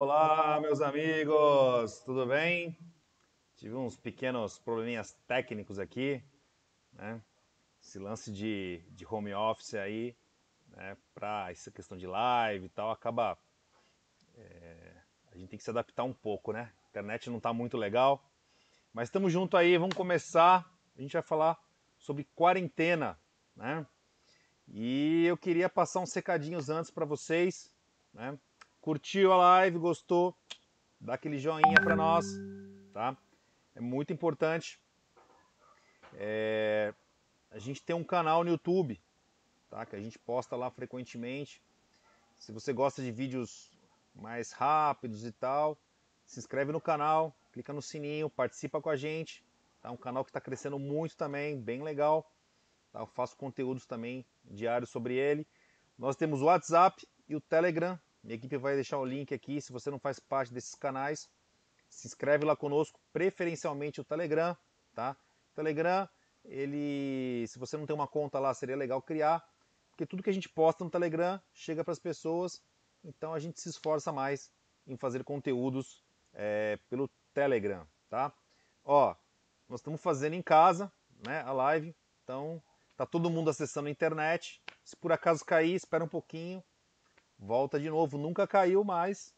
Olá, meus amigos, tudo bem? Tive uns pequenos probleminhas técnicos aqui, né? Esse lance de, de home office aí, né? Para essa questão de live e tal, acaba. É, a gente tem que se adaptar um pouco, né? A internet não está muito legal, mas estamos junto aí, vamos começar. A gente vai falar sobre quarentena, né? E eu queria passar uns recadinhos antes para vocês, né? Curtiu a live, gostou? Dá aquele joinha para nós, tá? É muito importante. É... A gente tem um canal no YouTube, tá? Que a gente posta lá frequentemente. Se você gosta de vídeos mais rápidos e tal, se inscreve no canal, clica no sininho, participa com a gente. Tá um canal que está crescendo muito também, bem legal. Tá? Eu faço conteúdos também diários sobre ele. Nós temos o WhatsApp e o Telegram. Minha equipe vai deixar o link aqui. Se você não faz parte desses canais, se inscreve lá conosco, preferencialmente o Telegram, tá? Telegram, ele, se você não tem uma conta lá, seria legal criar, porque tudo que a gente posta no Telegram chega para as pessoas. Então a gente se esforça mais em fazer conteúdos é, pelo Telegram, tá? Ó, nós estamos fazendo em casa, né, a live. Então Tá todo mundo acessando a internet. Se por acaso cair, espera um pouquinho. Volta de novo. Nunca caiu, mas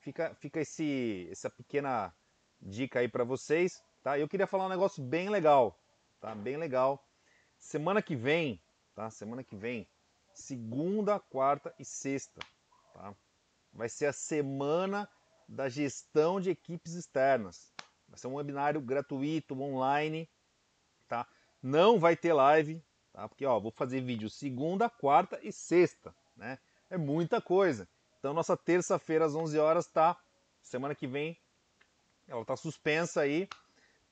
fica, fica esse, essa pequena dica aí para vocês. Tá? Eu queria falar um negócio bem legal. Tá? Bem legal. Semana que vem, tá? Semana que vem, segunda, quarta e sexta, tá? Vai ser a semana da gestão de equipes externas. Vai ser um webinário gratuito, online, tá? Não vai ter live, tá? Porque ó, vou fazer vídeo segunda, quarta e sexta, né? É muita coisa. Então nossa terça-feira às 11 horas tá semana que vem ela tá suspensa aí,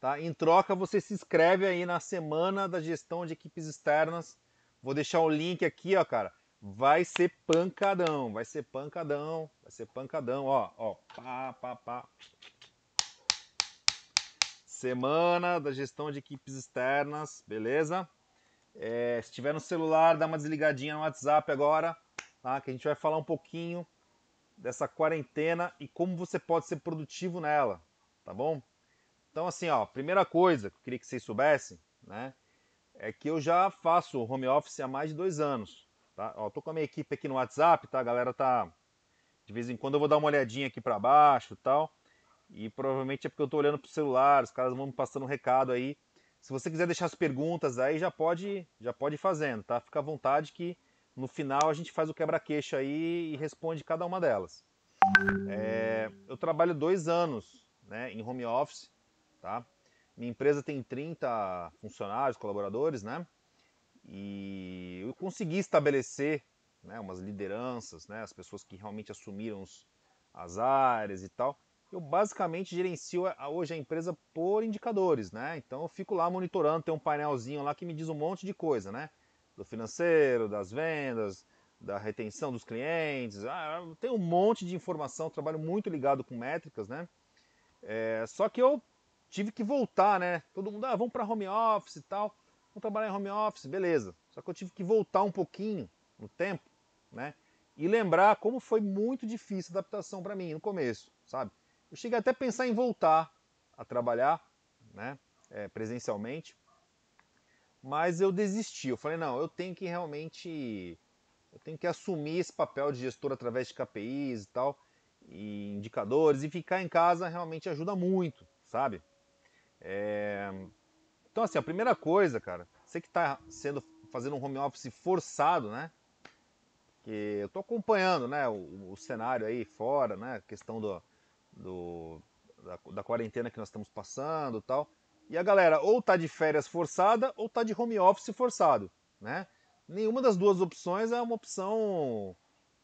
tá? Em troca você se inscreve aí na semana da gestão de equipes externas. Vou deixar o link aqui, ó, cara. Vai ser pancadão, vai ser pancadão, vai ser pancadão, ó, ó, pá, pá, pá. Semana da gestão de equipes externas, beleza? É, se tiver no celular, dá uma desligadinha no WhatsApp agora, tá? Que a gente vai falar um pouquinho dessa quarentena e como você pode ser produtivo nela, tá bom? Então, assim, ó, primeira coisa que eu queria que vocês soubessem, né? É que eu já faço home office há mais de dois anos, tá? Ó, tô com a minha equipe aqui no WhatsApp, tá? A galera tá. De vez em quando eu vou dar uma olhadinha aqui para baixo tal. E provavelmente é porque eu tô olhando pro celular, os caras vão me passando um recado aí. Se você quiser deixar as perguntas aí, já pode, já pode ir fazendo, tá? Fica à vontade que no final a gente faz o quebra-queixo aí e responde cada uma delas. É, eu trabalho dois anos né, em home office, tá? Minha empresa tem 30 funcionários, colaboradores, né? E eu consegui estabelecer né, umas lideranças, né? As pessoas que realmente assumiram os, as áreas e tal eu basicamente gerencio hoje a empresa por indicadores, né? Então eu fico lá monitorando, tem um painelzinho lá que me diz um monte de coisa, né? Do financeiro, das vendas, da retenção dos clientes, ah, tem um monte de informação, trabalho muito ligado com métricas, né? É, só que eu tive que voltar, né? Todo mundo, ah, vamos para home office e tal, vamos trabalhar em home office, beleza. Só que eu tive que voltar um pouquinho no tempo, né? E lembrar como foi muito difícil a adaptação para mim no começo, sabe? Eu cheguei até a pensar em voltar a trabalhar né, é, presencialmente, mas eu desisti. Eu falei, não, eu tenho que realmente eu tenho que assumir esse papel de gestor através de KPIs e tal, e indicadores, e ficar em casa realmente ajuda muito, sabe? É... Então, assim, a primeira coisa, cara, você que está sendo fazendo um home office forçado, né? Que eu estou acompanhando, né, o, o, cenário aí fora, né, a questão do, do, da, da, quarentena que nós estamos passando tal. E a galera ou tá de férias forçada ou tá de home office forçado, né? Nenhuma das duas opções é uma opção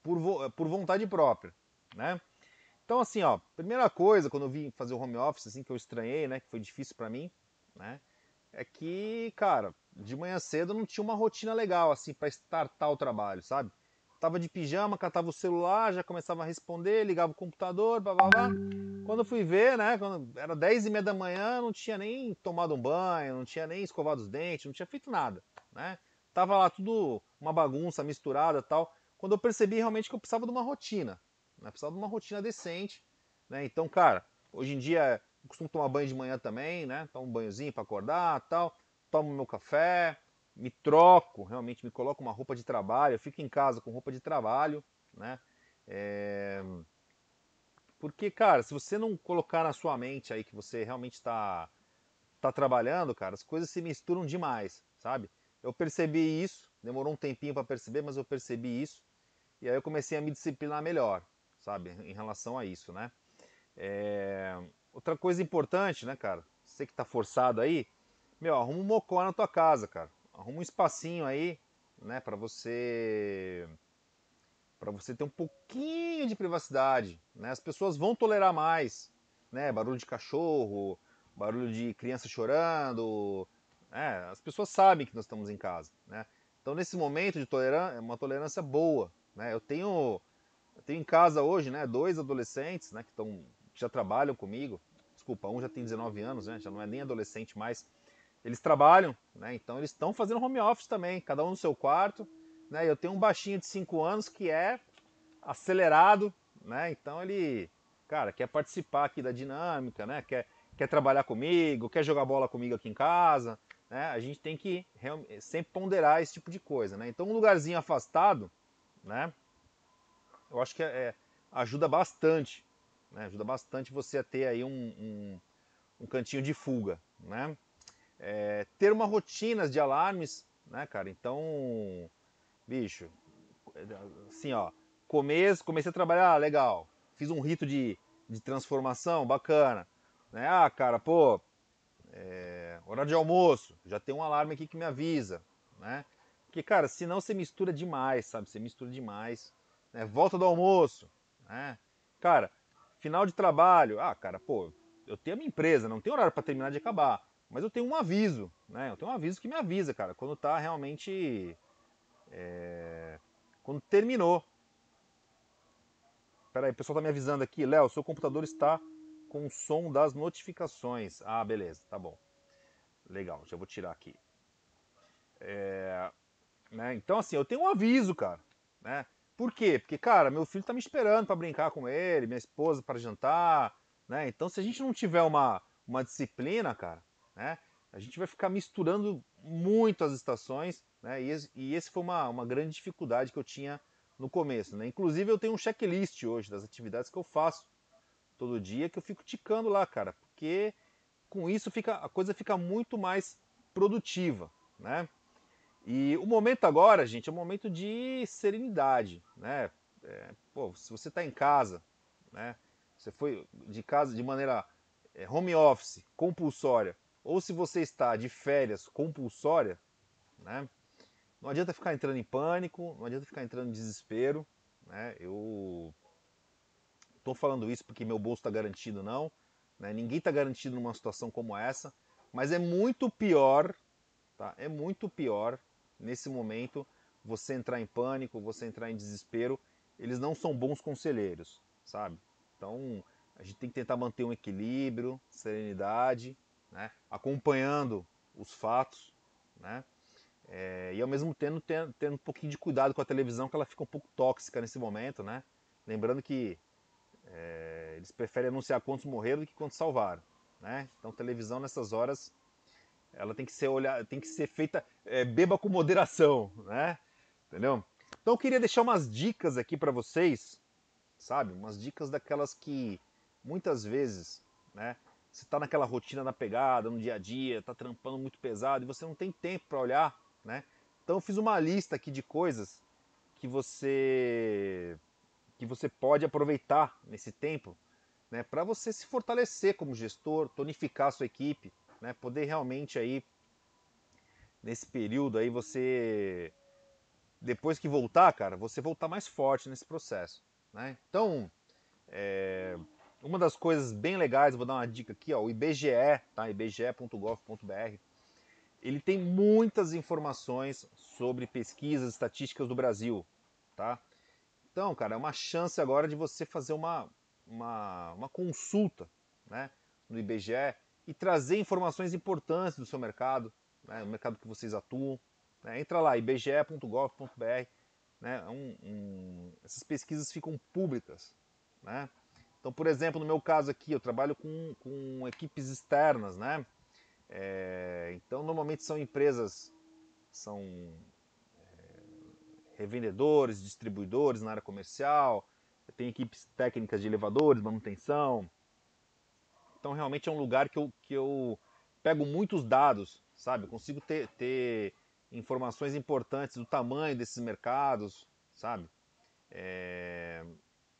por, por vontade própria, né? Então assim, ó, primeira coisa quando eu vim fazer o home office, assim, que eu estranhei, né, que foi difícil para mim, né? É que, cara, de manhã cedo não tinha uma rotina legal, assim, para startar o trabalho, sabe? Tava de pijama, catava o celular, já começava a responder, ligava o computador, blá blá blá. Quando eu fui ver, né, quando era 10 e meia da manhã, não tinha nem tomado um banho, não tinha nem escovado os dentes, não tinha feito nada, né? Tava lá tudo uma bagunça misturada tal. Quando eu percebi realmente que eu precisava de uma rotina, né? Precisava de uma rotina decente, né? Então, cara, hoje em dia eu costumo tomar banho de manhã também, né? Tomo um banhozinho para acordar, tal. Tomo meu café, me troco, realmente me coloco uma roupa de trabalho, eu fico em casa com roupa de trabalho, né? É... Porque, cara, se você não colocar na sua mente aí que você realmente está tá trabalhando, cara, as coisas se misturam demais, sabe? Eu percebi isso, demorou um tempinho para perceber, mas eu percebi isso. E aí eu comecei a me disciplinar melhor, sabe? Em relação a isso, né? É... Outra coisa importante, né, cara? Você que tá forçado aí, meu, arruma um mocó na tua casa, cara. Arruma um espacinho aí, né, para você para você ter um pouquinho de privacidade, né? As pessoas vão tolerar mais, né? Barulho de cachorro, barulho de criança chorando, né? As pessoas sabem que nós estamos em casa, né? Então nesse momento de tolerância, é uma tolerância boa, né? Eu tenho eu tenho em casa hoje, né, dois adolescentes, né, que estão já trabalham comigo. Desculpa, um já tem 19 anos, né? Já não é nem adolescente mais. Eles trabalham, né? Então eles estão fazendo home office também, cada um no seu quarto né? Eu tenho um baixinho de 5 anos que é acelerado, né? Então ele, cara, quer participar aqui da dinâmica, né? Quer, quer trabalhar comigo, quer jogar bola comigo aqui em casa, né? A gente tem que sempre ponderar esse tipo de coisa, né? Então um lugarzinho afastado, né? Eu acho que é, é, ajuda bastante, né? Ajuda bastante você a ter aí um, um, um cantinho de fuga, né? É, ter uma rotina de alarmes, né, cara? Então bicho, assim, ó, começo, comecei a trabalhar, legal. Fiz um rito de, de transformação, bacana. Né? Ah, cara, pô, é, hora de almoço, já tem um alarme aqui que me avisa, né? Porque, cara, senão você mistura demais, sabe? Você mistura demais. Né? Volta do almoço, né? Cara, final de trabalho, ah, cara, pô, eu tenho a minha empresa, não tem horário para terminar de acabar, mas eu tenho um aviso, né? Eu tenho um aviso que me avisa, cara, quando tá realmente é... Quando terminou. Peraí, o pessoal está me avisando aqui. Léo, seu computador está com o som das notificações. Ah, beleza, tá bom. Legal, já vou tirar aqui. É... Né? Então, assim, eu tenho um aviso, cara. Né? Por quê? Porque, cara, meu filho está me esperando para brincar com ele, minha esposa para jantar. Né? Então, se a gente não tiver uma, uma disciplina, cara, né? a gente vai ficar misturando muito as estações né? E, esse, e esse foi uma, uma grande dificuldade que eu tinha no começo. Né? Inclusive eu tenho um checklist hoje das atividades que eu faço todo dia que eu fico ticando lá, cara, porque com isso fica, a coisa fica muito mais produtiva, né? E o momento agora, gente, é um momento de serenidade, né? É, pô, se você está em casa, né? Você foi de casa de maneira é, home office compulsória, ou se você está de férias compulsória, né? Não adianta ficar entrando em pânico, não adianta ficar entrando em desespero. Né? Eu estou falando isso porque meu bolso está garantido, não. Né? Ninguém está garantido numa situação como essa. Mas é muito pior, tá? É muito pior nesse momento você entrar em pânico, você entrar em desespero. Eles não são bons conselheiros, sabe? Então a gente tem que tentar manter um equilíbrio, serenidade, né? acompanhando os fatos, né? É, e ao mesmo tempo tendo, tendo um pouquinho de cuidado com a televisão, que ela fica um pouco tóxica nesse momento, né? Lembrando que é, eles preferem anunciar quantos morreram do que quantos salvaram, né? Então televisão nessas horas ela tem que ser olhar, tem que ser feita é, beba com moderação, né? Entendeu? Então eu queria deixar umas dicas aqui para vocês, sabe? Umas dicas daquelas que muitas vezes, né? Você está naquela rotina na pegada, no dia a dia, está trampando muito pesado e você não tem tempo para olhar né? Então eu fiz uma lista aqui de coisas que você que você pode aproveitar nesse tempo, né, para você se fortalecer como gestor, tonificar a sua equipe, né, poder realmente aí nesse período aí você depois que voltar, cara, você voltar mais forte nesse processo, né? Então, é, uma das coisas bem legais, vou dar uma dica aqui, ó, o IBGE, tá? ibge.gov.br ele tem muitas informações sobre pesquisas estatísticas do Brasil, tá? Então, cara, é uma chance agora de você fazer uma, uma, uma consulta né, no IBGE e trazer informações importantes do seu mercado, né, no mercado que vocês atuam. Né? Entra lá, ibge.gov.br. Né, um, um, essas pesquisas ficam públicas. né? Então, por exemplo, no meu caso aqui, eu trabalho com, com equipes externas, né? É, então, normalmente são empresas, são é, revendedores, distribuidores na área comercial, tem equipes técnicas de elevadores, manutenção. Então, realmente é um lugar que eu, que eu pego muitos dados, sabe? Eu consigo ter, ter informações importantes do tamanho desses mercados, sabe? É,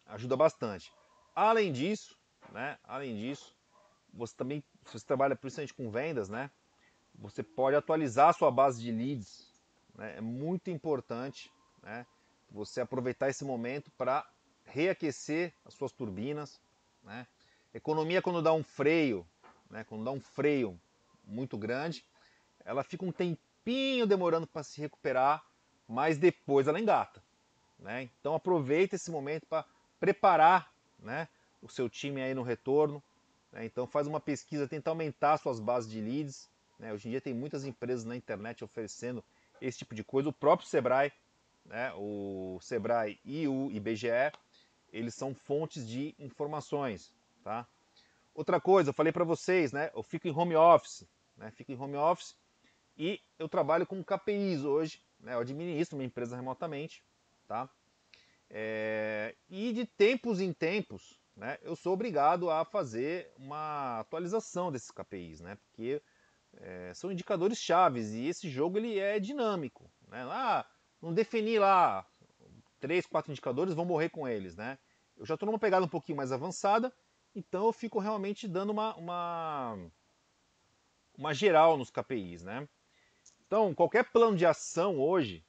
ajuda bastante. Além disso, né? Além disso, você também, se você trabalha principalmente com vendas, né? Você pode atualizar a sua base de leads. Né? É muito importante, né? Você aproveitar esse momento para reaquecer as suas turbinas, né? Economia quando dá um freio, né? Quando dá um freio muito grande, ela fica um tempinho demorando para se recuperar, mas depois ela engata, né? Então aproveita esse momento para preparar, né? O seu time aí no retorno, né? Então faz uma pesquisa, tenta aumentar suas bases de leads. Né? Hoje em dia tem muitas empresas na internet oferecendo esse tipo de coisa. O próprio Sebrae, né? o Sebrae e o IBGE, eles são fontes de informações. Tá? Outra coisa, eu falei para vocês, né? eu fico em home office, né? fico em home office e eu trabalho com KPIs hoje. Né? Eu administro minha empresa remotamente. Tá? É... E de tempos em tempos, né, eu sou obrigado a fazer uma atualização desses KPIs, né, porque é, são indicadores chaves e esse jogo ele é dinâmico. Né? Ah, não defini lá três, quatro indicadores, vou morrer com eles. Né? Eu já estou numa pegada um pouquinho mais avançada, então eu fico realmente dando uma, uma, uma geral nos KPIs. Né? Então, qualquer plano de ação hoje,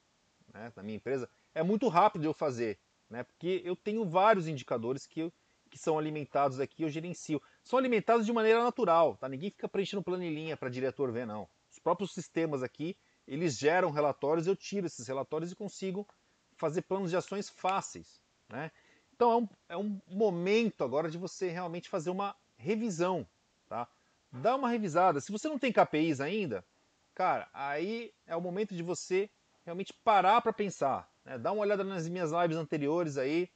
né, na minha empresa, é muito rápido eu fazer, né? porque eu tenho vários indicadores que que são alimentados aqui eu gerencio. São alimentados de maneira natural, tá? Ninguém fica preenchendo planilhinha para diretor ver, não. Os próprios sistemas aqui, eles geram relatórios, eu tiro esses relatórios e consigo fazer planos de ações fáceis, né? Então é um, é um momento agora de você realmente fazer uma revisão, tá? Dá uma revisada. Se você não tem KPIs ainda, cara, aí é o momento de você realmente parar para pensar. Né? Dá uma olhada nas minhas lives anteriores aí,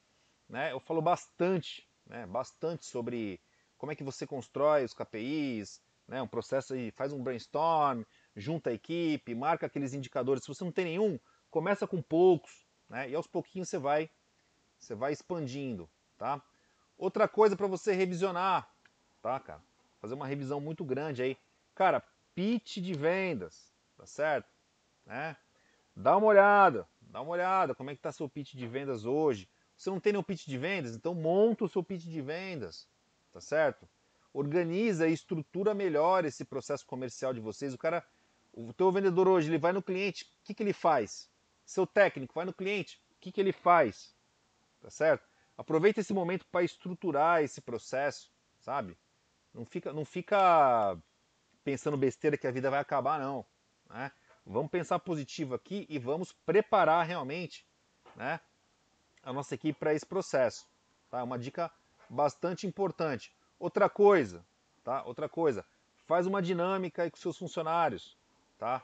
né? Eu falo bastante né, bastante sobre como é que você constrói os KPIs, né, um processo aí, faz um brainstorm, junta a equipe, marca aqueles indicadores. Se você não tem nenhum, começa com poucos, né, e aos pouquinhos você vai, você vai expandindo, tá? Outra coisa para você revisionar, tá, cara? Fazer uma revisão muito grande aí. Cara, pitch de vendas, tá certo? Né? Dá uma olhada, dá uma olhada, como é que tá seu pitch de vendas hoje? Você não tem nenhum pitch de vendas? Então monta o seu pitch de vendas, tá certo? Organiza e estrutura melhor esse processo comercial de vocês. O cara, o teu vendedor hoje, ele vai no cliente, o que, que ele faz? Seu técnico vai no cliente, o que, que ele faz? Tá certo? Aproveita esse momento para estruturar esse processo, sabe? Não fica, não fica pensando besteira que a vida vai acabar, não. Né? Vamos pensar positivo aqui e vamos preparar realmente né, a nossa equipe para esse processo. Tá? Uma dica bastante importante. Outra coisa, tá? Outra coisa, faz uma dinâmica aí com seus funcionários, tá?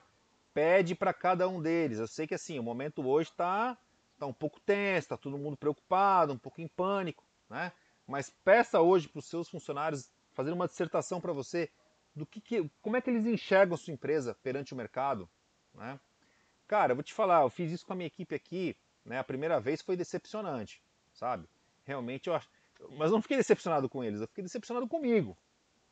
Pede para cada um deles. Eu sei que assim, o momento hoje está tá um pouco tenso, está todo mundo preocupado, um pouco em pânico, né? Mas peça hoje para os seus funcionários fazer uma dissertação para você do que, que, como é que eles enxergam sua empresa perante o mercado, né? Cara, eu vou te falar, eu fiz isso com a minha equipe aqui né? A primeira vez foi decepcionante, sabe? Realmente eu acho. Mas não fiquei decepcionado com eles, eu fiquei decepcionado comigo,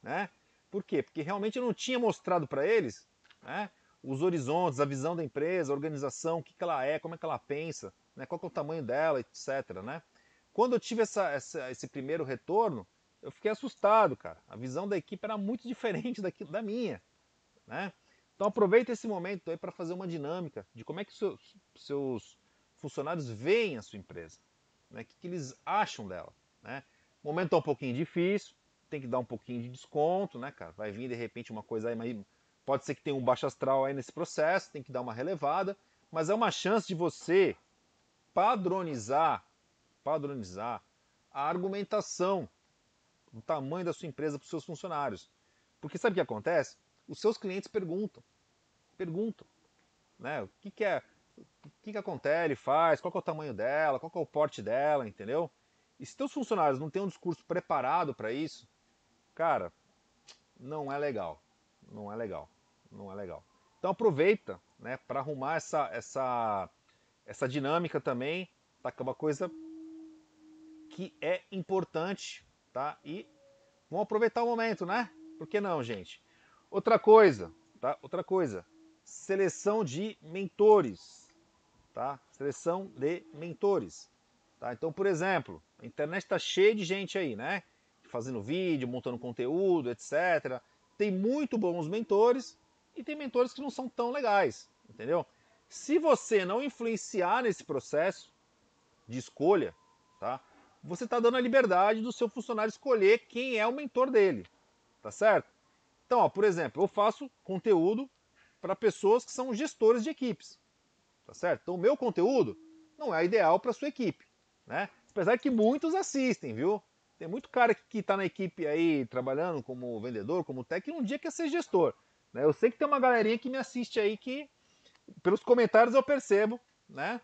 né? Por quê? Porque realmente eu não tinha mostrado para eles, né? Os horizontes, a visão da empresa, a organização, o que, que ela é, como é que ela pensa, né? qual é o tamanho dela, etc. Né? Quando eu tive essa, essa, esse primeiro retorno, eu fiquei assustado, cara. A visão da equipe era muito diferente da, da minha. Né? Então aproveita esse momento aí para fazer uma dinâmica de como é que seus, seus funcionários veem a sua empresa, né? o que, que eles acham dela. Né? O momento está um pouquinho difícil, tem que dar um pouquinho de desconto, né, cara? Vai vir de repente uma coisa aí, mas pode ser que tenha um baixo astral aí nesse processo, tem que dar uma relevada, mas é uma chance de você padronizar, padronizar a argumentação do tamanho da sua empresa para os seus funcionários. Porque sabe o que acontece? Os seus clientes perguntam, perguntam, né? O que, que é o que, que a Contele faz, qual é o tamanho dela, qual é o porte dela, entendeu? e se teus funcionários não têm um discurso preparado para isso, cara, não é legal. Não é legal. Não é legal. Então aproveita, né, para arrumar essa essa essa dinâmica também, tá? Que é uma coisa que é importante, tá? E vamos aproveitar o momento, né? Por que não, gente? Outra coisa, tá? Outra coisa, seleção de mentores, tá? Seleção de mentores, tá? Então, por exemplo, a internet está cheia de gente aí, né? Fazendo vídeo, montando conteúdo, etc. Tem muito bons mentores e tem mentores que não são tão legais, entendeu? Se você não influenciar nesse processo de escolha, tá? Você está dando a liberdade do seu funcionário escolher quem é o mentor dele, tá certo? Então, ó, por exemplo, eu faço conteúdo para pessoas que são gestores de equipes, tá certo? Então, o meu conteúdo não é ideal para sua equipe, né? Apesar que muitos assistem, viu? Tem muito cara que está na equipe aí trabalhando como vendedor, como técnico, um dia quer ser gestor. Né? Eu sei que tem uma galerinha que me assiste aí que, pelos comentários eu percebo, né?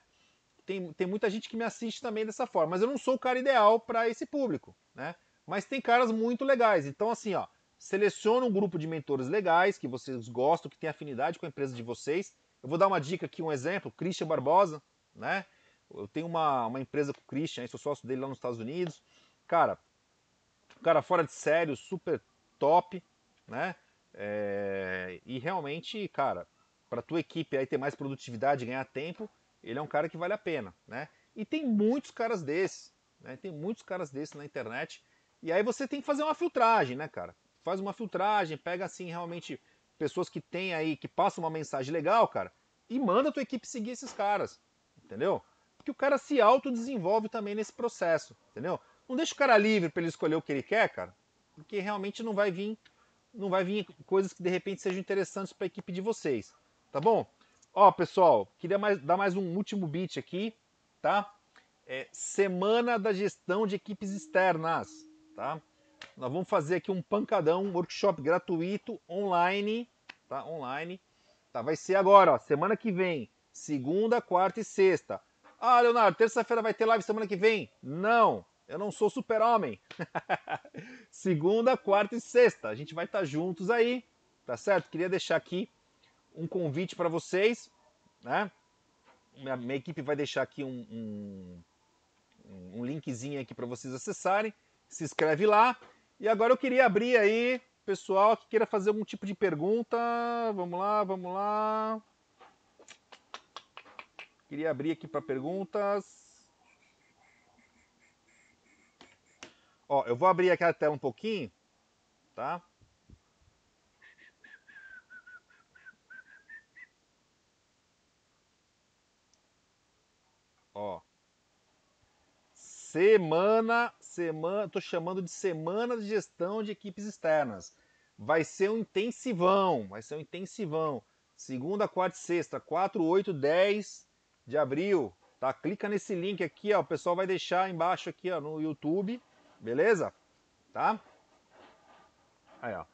Tem, tem muita gente que me assiste também dessa forma, mas eu não sou o cara ideal para esse público, né? Mas tem caras muito legais. Então, assim, ó, seleciona um grupo de mentores legais que vocês gostam, que tem afinidade com a empresa de vocês. Eu vou dar uma dica aqui, um exemplo, Christian Barbosa, né? Eu tenho uma, uma empresa com o Christian, sou sócio dele lá nos Estados Unidos. Cara, cara fora de sério, super top, né? É, e realmente, cara, para tua equipe aí ter mais produtividade, ganhar tempo, ele é um cara que vale a pena, né? E tem muitos caras desses, né? Tem muitos caras desses na internet. E aí você tem que fazer uma filtragem, né, cara? Faz uma filtragem, pega assim realmente pessoas que tem aí, que passam uma mensagem legal, cara, e manda a tua equipe seguir esses caras, entendeu? que o cara se autodesenvolve também nesse processo, entendeu? Não deixa o cara livre para ele escolher o que ele quer, cara, porque realmente não vai vir, não vai vir coisas que de repente sejam interessantes para a equipe de vocês, tá bom? Ó, pessoal, queria mais, dar mais um último beat aqui, tá? É, semana da gestão de equipes externas, tá? Nós vamos fazer aqui um pancadão, um workshop gratuito online, tá? Online, tá? Vai ser agora, ó, semana que vem, segunda, quarta e sexta. Ah, Leonardo, terça-feira vai ter live semana que vem? Não, eu não sou super-homem. Segunda, quarta e sexta. A gente vai estar juntos aí, tá certo? Queria deixar aqui um convite para vocês, né? Minha, minha, equipe vai deixar aqui um, um, um linkzinho aqui para vocês acessarem. Se inscreve lá. E agora eu queria abrir aí, pessoal que queira fazer algum tipo de pergunta. Vamos lá, vamos lá. Queria abrir aqui para perguntas. Ó, eu vou abrir aqui a tela um pouquinho, tá? Ó. Semana, semana, tô chamando de semana de gestão de equipes externas. Vai ser um intensivão, vai ser um intensivão. Segunda, quarta e sexta, 4, 8, 10 de abril, tá? Clica nesse link aqui, ó, o pessoal vai deixar embaixo aqui, ó, no YouTube, beleza? Tá? Aí, ó.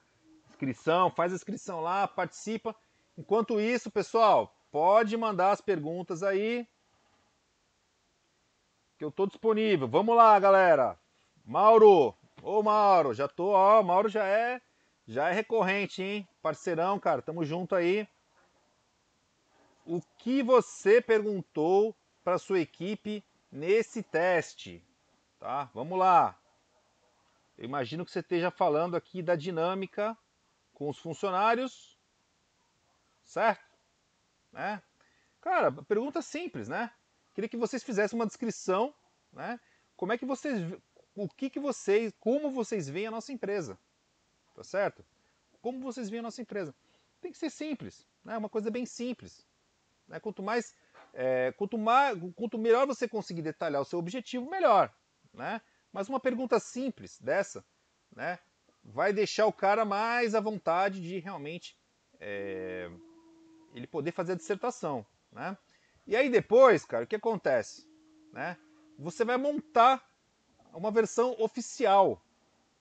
Inscrição, faz a inscrição lá, participa. Enquanto isso, pessoal, pode mandar as perguntas aí. Que eu tô disponível. Vamos lá, galera. Mauro. Ô, Mauro, já tô, ó, Mauro já é já é recorrente, hein? Parceirão, cara, tamo junto aí o que você perguntou para sua equipe nesse teste, tá? Vamos lá. Eu imagino que você esteja falando aqui da dinâmica com os funcionários, certo? Né? Cara, pergunta simples, né? Queria que vocês fizessem uma descrição, né? Como é que vocês, o que que vocês, como vocês veem a nossa empresa, tá certo? Como vocês veem a nossa empresa? Tem que ser simples, né? Uma coisa bem simples. Né? Quanto mais, é, quanto mais, quanto melhor você conseguir detalhar o seu objetivo, melhor, né? Mas uma pergunta simples dessa, né, vai deixar o cara mais à vontade de realmente é, ele poder fazer a dissertação, né? E aí depois, cara, o que acontece, né? Você vai montar uma versão oficial,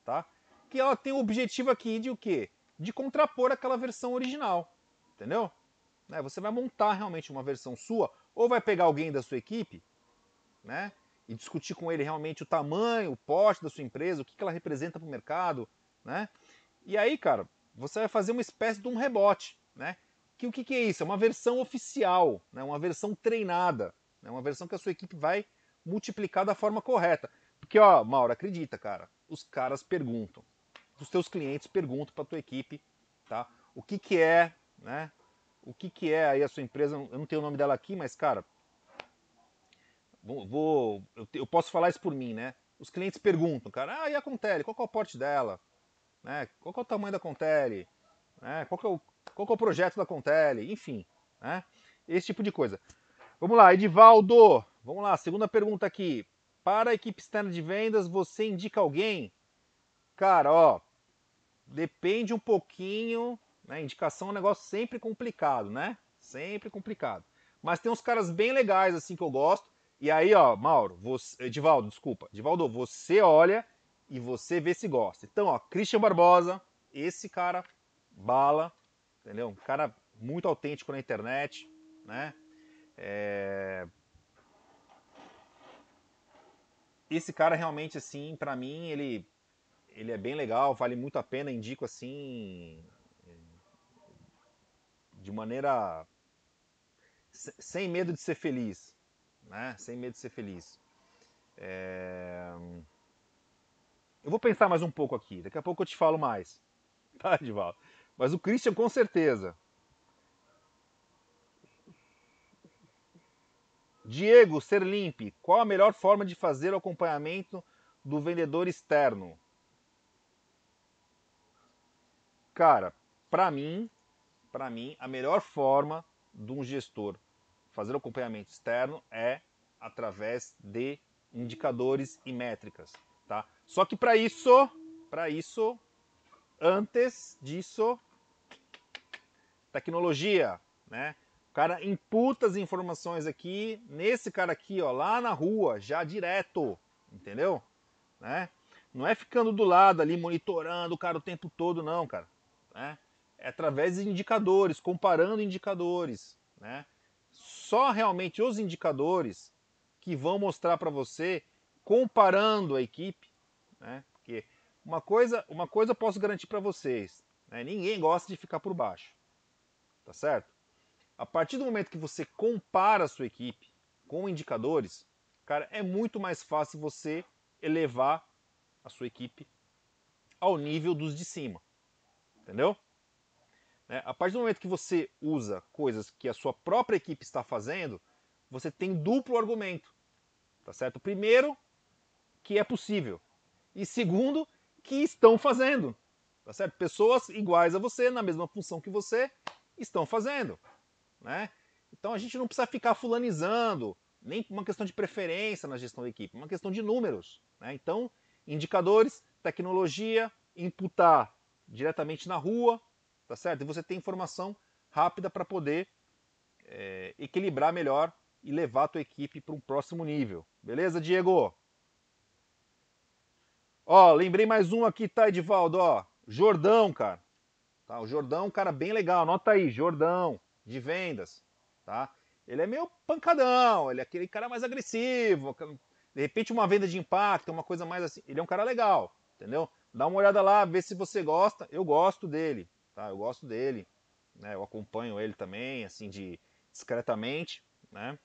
tá? Que ela tem o objetivo aqui de o quê? De contrapor aquela versão original, entendeu? Né? Você vai montar realmente uma versão sua, ou vai pegar alguém da sua equipe, né? e discutir com ele realmente o tamanho, o porte da sua empresa, o que, que ela representa para o mercado, né? E aí, cara, você vai fazer uma espécie de um rebote, né? Que o que, que é isso? É uma versão oficial, né? uma versão treinada, né? uma versão que a sua equipe vai multiplicar da forma correta. Porque, ó, Mauro, acredita, cara, os caras perguntam, os teus clientes perguntam para tua equipe, tá? O que que é, né? O que que é aí a sua empresa? Eu não tenho o nome dela aqui, mas, cara, vou, vou eu, posso falar isso por mim, né? Os clientes perguntam, cara, ah, e a Contele, qual é o porte dela? Né? Qual é o tamanho da Contele? Né? Qual, é o, qual é o projeto da Contele? Enfim, né? Esse tipo de coisa. Vamos lá, Edivaldo. Vamos lá, segunda pergunta aqui. Para a equipe externa de vendas, você indica alguém? Cara, ó, depende um pouquinho. Né? Indicação é um negócio sempre complicado, né? Sempre complicado. Mas tem uns caras bem legais assim que eu gosto. E aí, ó, Mauro, você, Edivaldo, desculpa. Edivaldo, você olha e você vê se gosta. Então, ó, Christian Barbosa, esse cara bala, entendeu? Um cara muito autêntico na internet, né? É... Esse cara realmente, assim, para mim, ele, ele é bem legal, vale muito a pena, indico assim, de maneira sem medo de ser feliz, né? Sem medo de ser feliz. É... Eu vou pensar mais um pouco aqui, daqui a pouco eu te falo mais, tá, Divaldo? Mas o Christian com certeza. Diego Serlimpe, qual a melhor forma de fazer o acompanhamento do vendedor externo? Cara, para mim, para mim, a melhor forma de um gestor fazer o acompanhamento externo é através de indicadores e métricas, tá? Só que para isso, para isso, antes disso, tecnologia, né? O cara imputa as informações aqui nesse cara aqui, ó, lá na rua, já direto, entendeu? Né? Não é ficando do lado ali monitorando o cara o tempo todo, não, cara. Né? É através de indicadores, comparando indicadores, né? Só realmente os indicadores que vão mostrar para você, comparando a equipe, né? Porque uma coisa, uma coisa eu posso garantir para vocês, né? ninguém gosta de ficar por baixo, tá certo? A partir do momento que você compara a sua equipe com indicadores, cara, é muito mais fácil você elevar a sua equipe ao nível dos de cima. Entendeu? Né? A partir do momento que você usa coisas que a sua própria equipe está fazendo, você tem duplo argumento. Tá certo? Primeiro, que é possível. E segundo, que estão fazendo. Tá certo? Pessoas iguais a você, na mesma função que você, estão fazendo. Né? Então a gente não precisa ficar fulanizando, nem uma questão de preferência na gestão da equipe, uma questão de números. Né? Então, indicadores, tecnologia, imputar diretamente na rua, tá certo? E você tem informação rápida para poder é, equilibrar melhor e levar a tua equipe para um próximo nível. Beleza, Diego? Ó, lembrei mais um aqui, tá, Edivaldo? Ó, Jordão, cara. Tá, o Jordão é um cara bem legal. Anota aí, Jordão de vendas, tá? Ele é meio pancadão, ele é aquele cara mais agressivo, de repente uma venda de impacto, uma coisa mais assim. Ele é um cara legal, entendeu? Dá uma olhada lá, vê se você gosta. Eu gosto dele, tá? Eu gosto dele, né? Eu acompanho ele também, assim, de discretamente, né?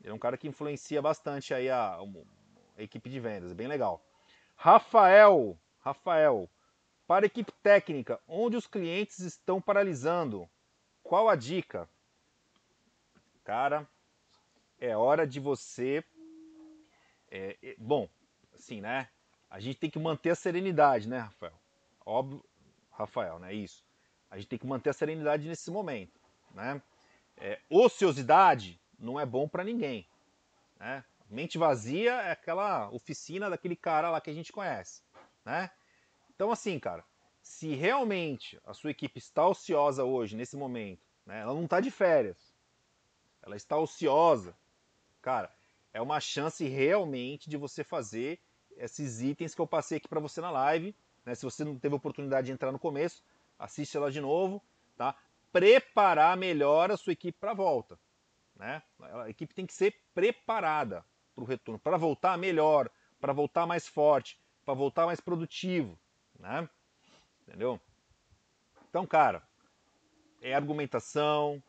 Ele é um cara que influencia bastante aí a, a equipe de vendas, é bem legal. Rafael, Rafael, para a equipe técnica, onde os clientes estão paralisando, qual a dica? Cara, é hora de você. É, é, bom, assim, né? A gente tem que manter a serenidade, né, Rafael? Óbvio, Rafael, né? Isso. A gente tem que manter a serenidade nesse momento, né? É, ociosidade não é bom para ninguém, né? Mente vazia é aquela oficina daquele cara lá que a gente conhece, né? Então, assim, cara, se realmente a sua equipe está ociosa hoje, nesse momento, né, ela não está de férias, ela está ociosa, cara, é uma chance realmente de você fazer esses itens que eu passei aqui para você na live. Né, se você não teve oportunidade de entrar no começo, assiste ela de novo, tá? Preparar melhor a sua equipe para a volta. Né? A equipe tem que ser preparada. para o retorno, para voltar melhor, para voltar mais forte, para voltar mais produtivo, né? Entendeu? Então, cara, é argumentação,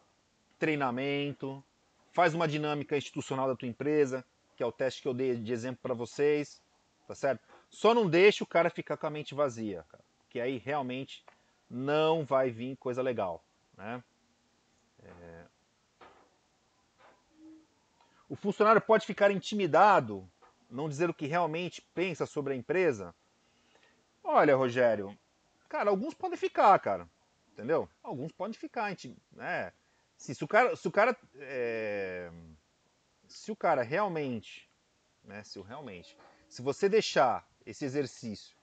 treinamento, faz uma dinâmica institucional da tua empresa, que é o teste que eu dei de exemplo para vocês, tá certo? Só não deixe o cara ficar com a mente vazia, cara, aí realmente não vai vir coisa legal, né? É... O funcionário pode ficar intimidado, não dizer o que realmente pensa sobre a empresa? Olha, Rogério, cara, alguns podem ficar, cara, entendeu? Alguns podem ficar, né? Se, se o cara, se o cara, é... se o cara realmente, né? Se o realmente, se você deixar esse exercício,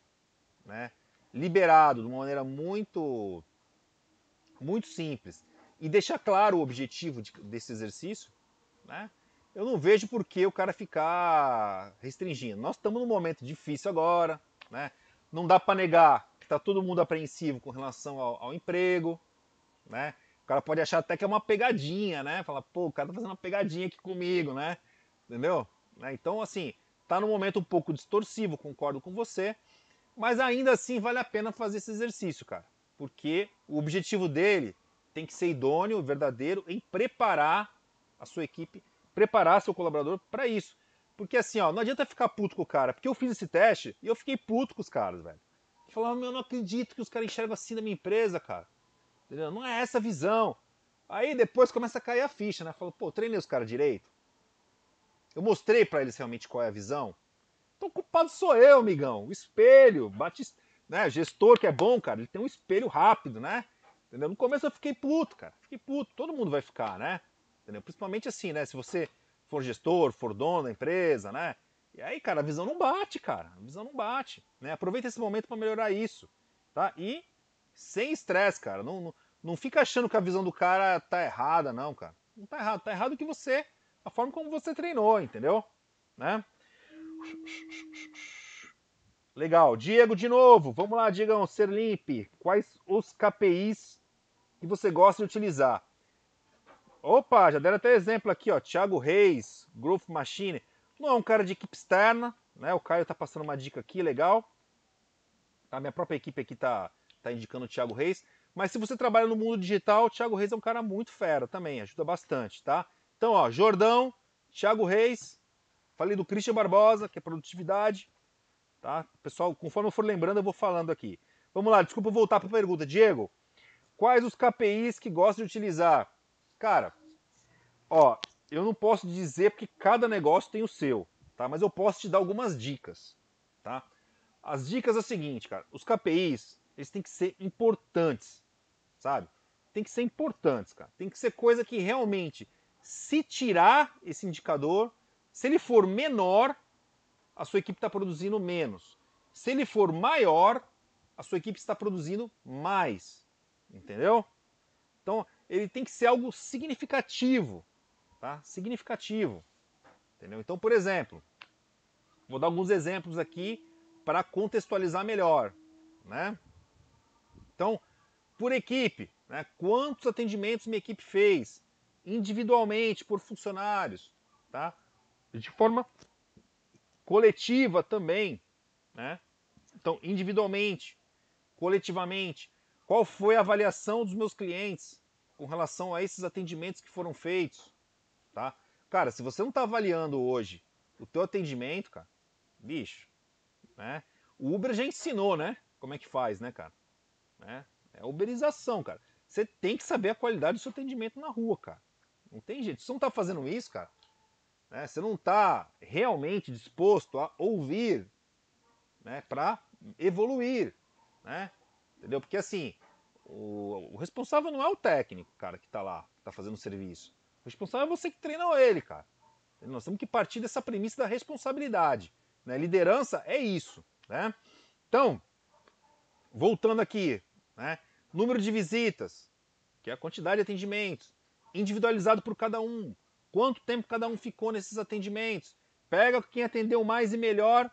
né? Liberado de uma maneira muito, muito simples e deixar claro o objetivo de, desse exercício, né? Eu não vejo por que o cara ficar restringindo. Nós estamos num momento difícil agora, né? Não dá para negar está todo mundo apreensivo com relação ao, ao emprego, né? O cara pode achar até que é uma pegadinha, né? Fala, pô, o cara tá fazendo uma pegadinha aqui comigo, né? Entendeu? Né? Então, assim, tá num momento um pouco distorsivo, concordo com você, mas ainda assim vale a pena fazer esse exercício, cara. Porque o objetivo dele tem que ser idôneo, verdadeiro, em preparar a sua equipe, preparar seu colaborador para isso. Porque assim, ó, não adianta ficar puto com o cara, porque eu fiz esse teste e eu fiquei puto com os caras, velho. Falando, eu não acredito que os caras enxergam assim na minha empresa, cara. Entendeu? Não é essa a visão. Aí depois começa a cair a ficha, né? Fala, pô, treinei os caras direito. Eu mostrei para eles realmente qual é a visão. Então o culpado sou eu, amigão. O espelho, bate, né? Gestor que é bom, cara, ele tem um espelho rápido, né? Entendeu? No começo eu fiquei puto, cara. Fiquei puto. Todo mundo vai ficar, né? Entendeu? Principalmente assim, né? Se você for gestor, for dono da empresa, né? E aí, cara, a visão não bate, cara. A visão não bate, né? Aproveita esse momento para melhorar isso, tá? E sem estresse, cara. Não, não, não fica achando que a visão do cara tá errada, não, cara. Não tá errado. Tá errado que você, a forma como você treinou, entendeu? Né? Legal. Diego, de novo. Vamos lá, Diegão. Ser limpe. Quais os KPIs que você gosta de utilizar? Opa, já deram até exemplo aqui, ó. Thiago Reis, Growth Machine. Não é um cara de equipe externa, né? O Caio tá passando uma dica aqui, legal. A minha própria equipe aqui tá tá indicando o Thiago Reis. Mas se você trabalha no mundo digital, o Thiago Reis é um cara muito fera também, ajuda bastante, tá? Então, ó, Jordão, Thiago Reis, falei do Christian Barbosa, que é produtividade, tá? Pessoal, conforme eu for lembrando, eu vou falando aqui. Vamos lá, desculpa voltar para a pergunta. Diego, quais os KPIs que gosta de utilizar? Cara, ó, eu não posso dizer porque cada negócio tem o seu, tá? Mas eu posso te dar algumas dicas, tá? As dicas é o seguinte, cara, os KPIs, eles têm que ser importantes, sabe? Tem que ser importantes, cara. Tem que ser coisa que realmente, se tirar esse indicador, se ele for menor, a sua equipe está produzindo menos. Se ele for maior, a sua equipe está produzindo mais. Entendeu? Então, ele tem que ser algo significativo, tá? Significativo. Entendeu? Então, por exemplo, vou dar alguns exemplos aqui para contextualizar melhor, né? Então, por equipe, né, quantos atendimentos minha equipe fez? Individualmente, por funcionários, tá? De forma coletiva também, né? Então, individualmente, coletivamente, qual foi a avaliação dos meus clientes com relação a esses atendimentos que foram feitos? Cara, se você não está avaliando hoje o teu atendimento, cara, bicho, né? O Uber já ensinou, né? Como é que faz, né, cara? Né? É uberização, cara. Você tem que saber a qualidade do seu atendimento na rua, cara. Não tem jeito. Se você não está fazendo isso, cara, né, você não está realmente disposto a ouvir né, para evoluir. Né? Entendeu? Porque assim, o, o, responsável não é o técnico, cara, que está lá, que está fazendo o serviço. O responsável é você que treinou ele, cara. Nós temos que partir dessa premissa da responsabilidade. Né? Liderança é isso. Né? Então, voltando aqui, né? Número de visitas, que é a quantidade de atendimentos, individualizado por cada um. Quanto tempo cada um ficou nesses atendimentos? Pega quem atendeu mais e melhor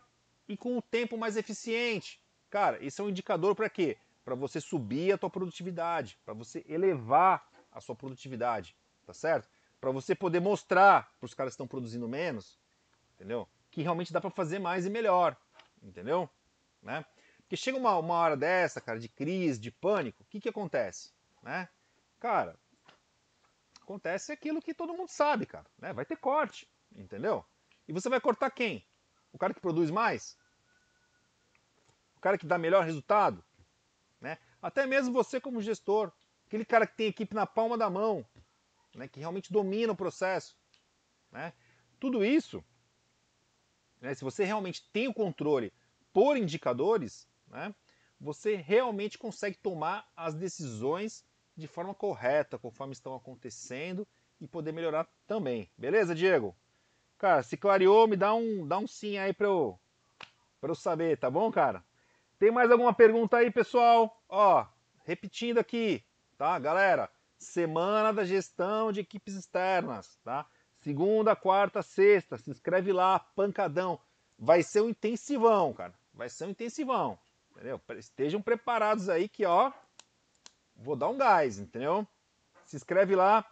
e com o tempo mais eficiente. Cara, esse é um indicador para quê? Para você subir a tua produtividade, para você elevar a sua produtividade, tá certo? Para você poder mostrar para os caras que estão produzindo menos entendeu? Que realmente dá para fazer mais e melhor, entendeu? Né? Porque chega uma, uma hora dessa, cara, de crise, de pânico, o que, que acontece? Né? Cara, acontece aquilo que todo mundo sabe, cara. Né? Vai ter corte, entendeu? E você vai cortar quem? O cara que produz mais? O cara que dá melhor resultado? Né? Até mesmo você como gestor, aquele cara que tem equipe na palma da mão, né? que realmente domina o processo. Né? Tudo isso, né? se você realmente tem o controle por indicadores, né? você realmente consegue tomar as decisões de forma correta, conforme estão acontecendo e poder melhorar também. Beleza, Diego? Cara, se clareou, me dá um, dá um sim aí para eu, pra eu saber, tá bom, cara? Tem mais alguma pergunta aí, pessoal? Ó, repetindo aqui, tá, galera? Semana da gestão de equipes externas, tá? Segunda, quarta, sexta, se inscreve lá, pancadão. Vai ser um intensivão, cara. Vai ser um intensivão, entendeu? Estejam preparados aí que, ó, vou dar um gás, entendeu? Se inscreve lá.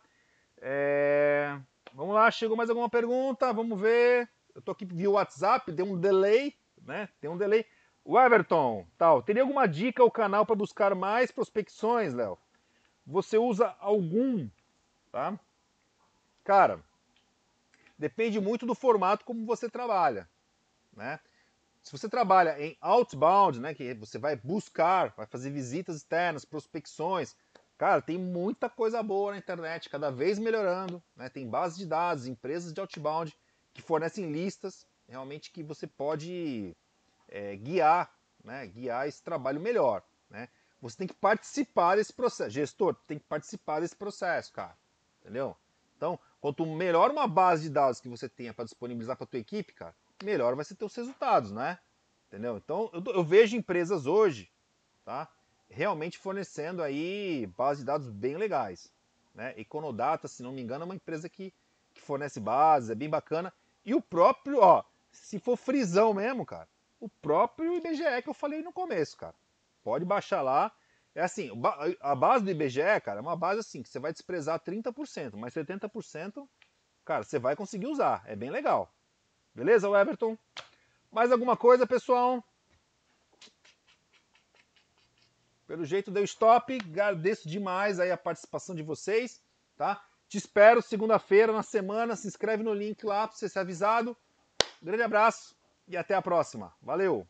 É... Vamos lá, chegou mais alguma pergunta? Vamos ver. Eu tô aqui via WhatsApp, deu um delay, né? Tem um delay. O Everton, tal, teria alguma dica ao canal para buscar mais prospecções, Léo? Você usa algum, tá? Cara, depende muito do formato como você trabalha, né? Se você trabalha em outbound, né, que você vai buscar, vai fazer visitas externas, prospecções, cara, tem muita coisa boa na internet, cada vez melhorando, né? Tem bases de dados, empresas de outbound que fornecem listas, realmente que você pode é, guiar, né, guiar esse trabalho melhor, né? Você tem que participar desse processo, gestor, tem que participar desse processo, cara, entendeu? Então, quanto melhor uma base de dados que você tenha para disponibilizar para tua equipe, cara, melhor vai ser ter os resultados, né? Entendeu? Então, eu, eu vejo empresas hoje, tá? Realmente fornecendo aí bases de dados bem legais. Né? Econodata, se não me engano, é uma empresa que, que fornece bases, é bem bacana. E o próprio, ó, se for frisão mesmo, cara, o próprio IBGE que eu falei no começo, cara. Pode baixar lá. É assim, a base do IBGE, cara, é uma base assim, que você vai desprezar 30%, mas 70%, cara, você vai conseguir usar. É bem legal. Beleza, Everton? Mais alguma coisa, pessoal? Pelo jeito deu stop. Agradeço demais aí a participação de vocês, tá? Te espero segunda-feira na semana. Se inscreve no link lá para você ser avisado. grande abraço e até a próxima. Valeu!